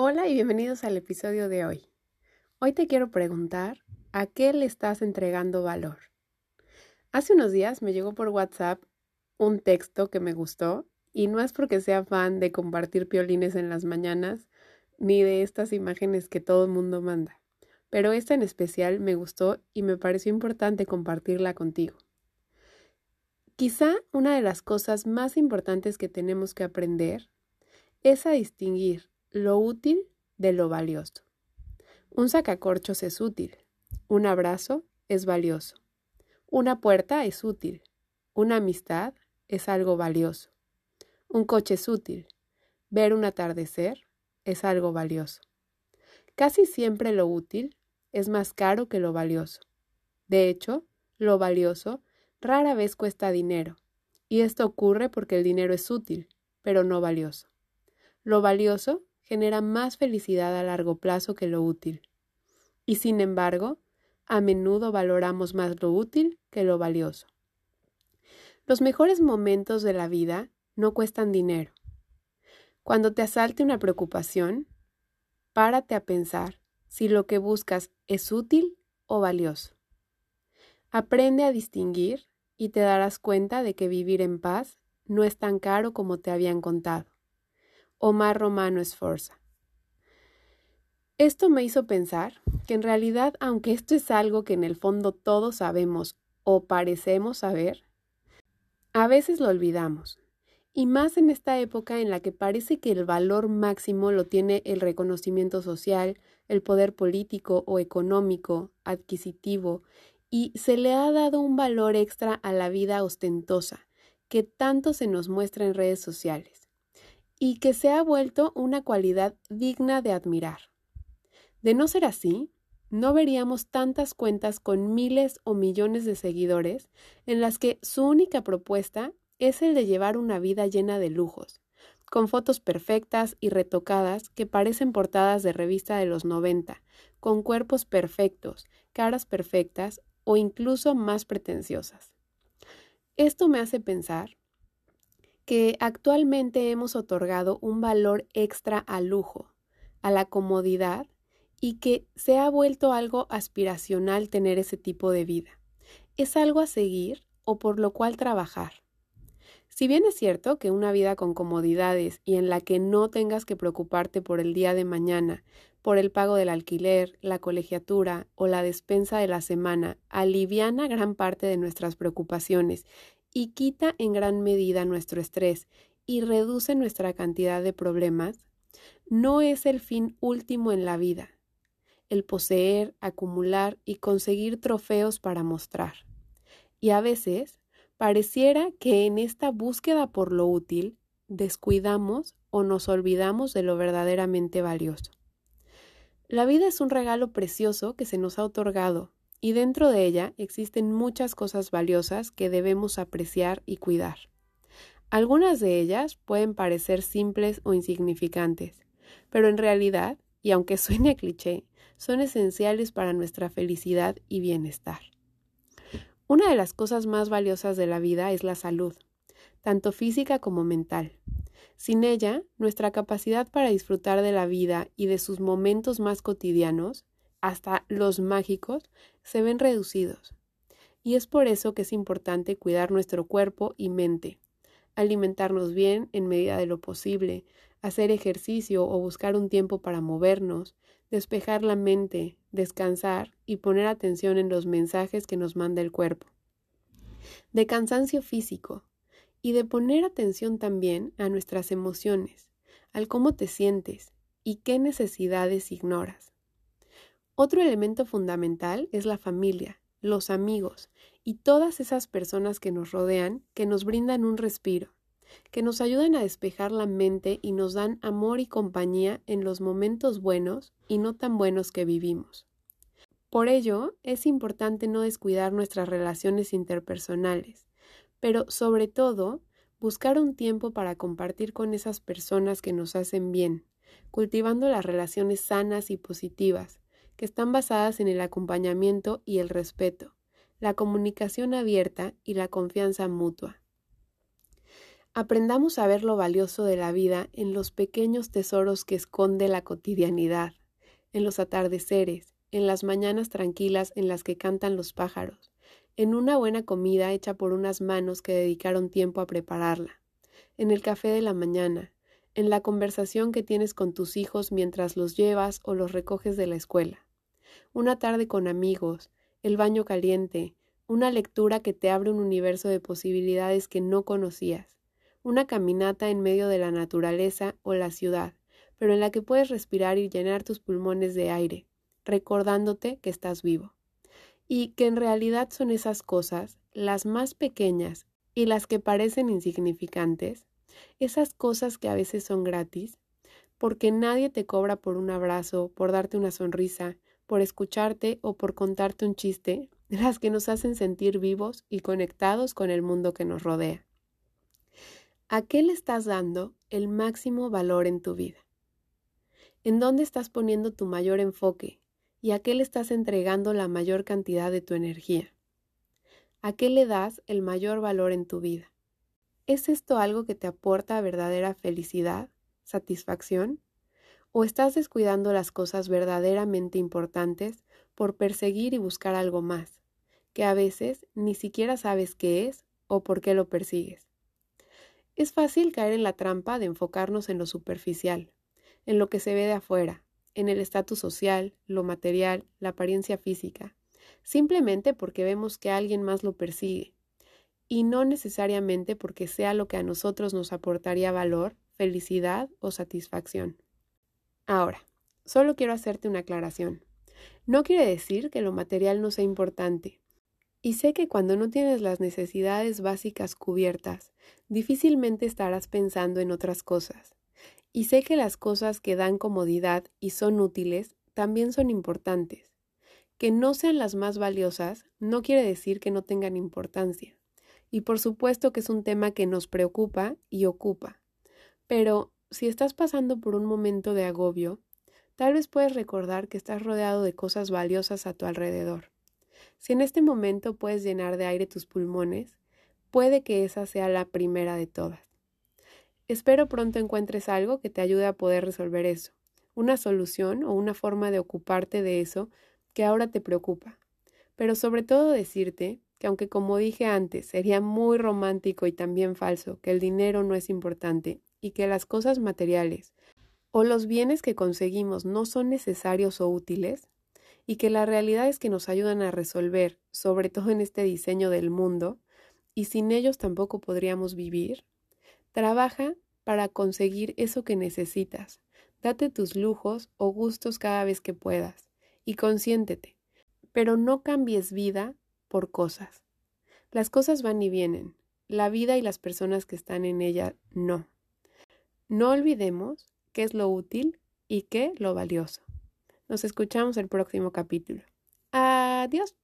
Hola y bienvenidos al episodio de hoy. Hoy te quiero preguntar, ¿a qué le estás entregando valor? Hace unos días me llegó por WhatsApp un texto que me gustó y no es porque sea fan de compartir piolines en las mañanas ni de estas imágenes que todo el mundo manda, pero esta en especial me gustó y me pareció importante compartirla contigo. Quizá una de las cosas más importantes que tenemos que aprender es a distinguir lo útil de lo valioso. Un sacacorchos es útil. Un abrazo es valioso. Una puerta es útil. Una amistad es algo valioso. Un coche es útil. Ver un atardecer es algo valioso. Casi siempre lo útil es más caro que lo valioso. De hecho, lo valioso rara vez cuesta dinero, y esto ocurre porque el dinero es útil, pero no valioso. Lo valioso genera más felicidad a largo plazo que lo útil. Y sin embargo, a menudo valoramos más lo útil que lo valioso. Los mejores momentos de la vida no cuestan dinero. Cuando te asalte una preocupación, párate a pensar si lo que buscas es útil o valioso. Aprende a distinguir y te darás cuenta de que vivir en paz no es tan caro como te habían contado. Omar Romano Esforza. Esto me hizo pensar que en realidad, aunque esto es algo que en el fondo todos sabemos o parecemos saber, a veces lo olvidamos. Y más en esta época en la que parece que el valor máximo lo tiene el reconocimiento social, el poder político o económico, adquisitivo, y se le ha dado un valor extra a la vida ostentosa, que tanto se nos muestra en redes sociales y que se ha vuelto una cualidad digna de admirar. De no ser así, no veríamos tantas cuentas con miles o millones de seguidores en las que su única propuesta es el de llevar una vida llena de lujos, con fotos perfectas y retocadas que parecen portadas de revista de los 90, con cuerpos perfectos, caras perfectas o incluso más pretenciosas. Esto me hace pensar que actualmente hemos otorgado un valor extra al lujo, a la comodidad y que se ha vuelto algo aspiracional tener ese tipo de vida. Es algo a seguir o por lo cual trabajar. Si bien es cierto que una vida con comodidades y en la que no tengas que preocuparte por el día de mañana, por el pago del alquiler, la colegiatura o la despensa de la semana, aliviana gran parte de nuestras preocupaciones y quita en gran medida nuestro estrés y reduce nuestra cantidad de problemas, no es el fin último en la vida, el poseer, acumular y conseguir trofeos para mostrar. Y a veces pareciera que en esta búsqueda por lo útil descuidamos o nos olvidamos de lo verdaderamente valioso. La vida es un regalo precioso que se nos ha otorgado y dentro de ella existen muchas cosas valiosas que debemos apreciar y cuidar. Algunas de ellas pueden parecer simples o insignificantes, pero en realidad, y aunque suene cliché, son esenciales para nuestra felicidad y bienestar. Una de las cosas más valiosas de la vida es la salud, tanto física como mental. Sin ella, nuestra capacidad para disfrutar de la vida y de sus momentos más cotidianos hasta los mágicos, se ven reducidos. Y es por eso que es importante cuidar nuestro cuerpo y mente, alimentarnos bien en medida de lo posible, hacer ejercicio o buscar un tiempo para movernos, despejar la mente, descansar y poner atención en los mensajes que nos manda el cuerpo. De cansancio físico y de poner atención también a nuestras emociones, al cómo te sientes y qué necesidades ignoras. Otro elemento fundamental es la familia, los amigos y todas esas personas que nos rodean que nos brindan un respiro, que nos ayudan a despejar la mente y nos dan amor y compañía en los momentos buenos y no tan buenos que vivimos. Por ello, es importante no descuidar nuestras relaciones interpersonales, pero sobre todo, buscar un tiempo para compartir con esas personas que nos hacen bien, cultivando las relaciones sanas y positivas, que están basadas en el acompañamiento y el respeto, la comunicación abierta y la confianza mutua. Aprendamos a ver lo valioso de la vida en los pequeños tesoros que esconde la cotidianidad, en los atardeceres, en las mañanas tranquilas en las que cantan los pájaros, en una buena comida hecha por unas manos que dedicaron tiempo a prepararla, en el café de la mañana, en la conversación que tienes con tus hijos mientras los llevas o los recoges de la escuela, una tarde con amigos, el baño caliente, una lectura que te abre un universo de posibilidades que no conocías, una caminata en medio de la naturaleza o la ciudad, pero en la que puedes respirar y llenar tus pulmones de aire, recordándote que estás vivo. Y que en realidad son esas cosas, las más pequeñas y las que parecen insignificantes, esas cosas que a veces son gratis, porque nadie te cobra por un abrazo, por darte una sonrisa, por escucharte o por contarte un chiste, las que nos hacen sentir vivos y conectados con el mundo que nos rodea. ¿A qué le estás dando el máximo valor en tu vida? ¿En dónde estás poniendo tu mayor enfoque, y a qué le estás entregando la mayor cantidad de tu energía. ¿A qué le das el mayor valor en tu vida? ¿Es esto algo que te aporta verdadera felicidad, satisfacción? ¿O estás descuidando las cosas verdaderamente importantes por perseguir y buscar algo más, que a veces ni siquiera sabes qué es o por qué lo persigues? Es fácil caer en la trampa de enfocarnos en lo superficial, en lo que se ve de afuera, en el estatus social, lo material, la apariencia física, simplemente porque vemos que alguien más lo persigue, y no necesariamente porque sea lo que a nosotros nos aportaría valor, felicidad o satisfacción. Ahora, solo quiero hacerte una aclaración. No quiere decir que lo material no sea importante. Y sé que cuando no tienes las necesidades básicas cubiertas, difícilmente estarás pensando en otras cosas. Y sé que las cosas que dan comodidad y son útiles también son importantes. Que no sean las más valiosas no quiere decir que no tengan importancia. Y por supuesto que es un tema que nos preocupa y ocupa. Pero si estás pasando por un momento de agobio, tal vez puedes recordar que estás rodeado de cosas valiosas a tu alrededor. Si en este momento puedes llenar de aire tus pulmones, puede que esa sea la primera de todas. Espero pronto encuentres algo que te ayude a poder resolver eso, una solución o una forma de ocuparte de eso que ahora te preocupa. Pero sobre todo decirte que aunque como dije antes sería muy romántico y también falso que el dinero no es importante y que las cosas materiales o los bienes que conseguimos no son necesarios o útiles, y que la realidad es que nos ayudan a resolver, sobre todo en este diseño del mundo, y sin ellos tampoco podríamos vivir, Trabaja para conseguir eso que necesitas. Date tus lujos o gustos cada vez que puedas y consiéntete, pero no cambies vida por cosas. Las cosas van y vienen, la vida y las personas que están en ella no. No olvidemos qué es lo útil y qué lo valioso. Nos escuchamos el próximo capítulo. Adiós.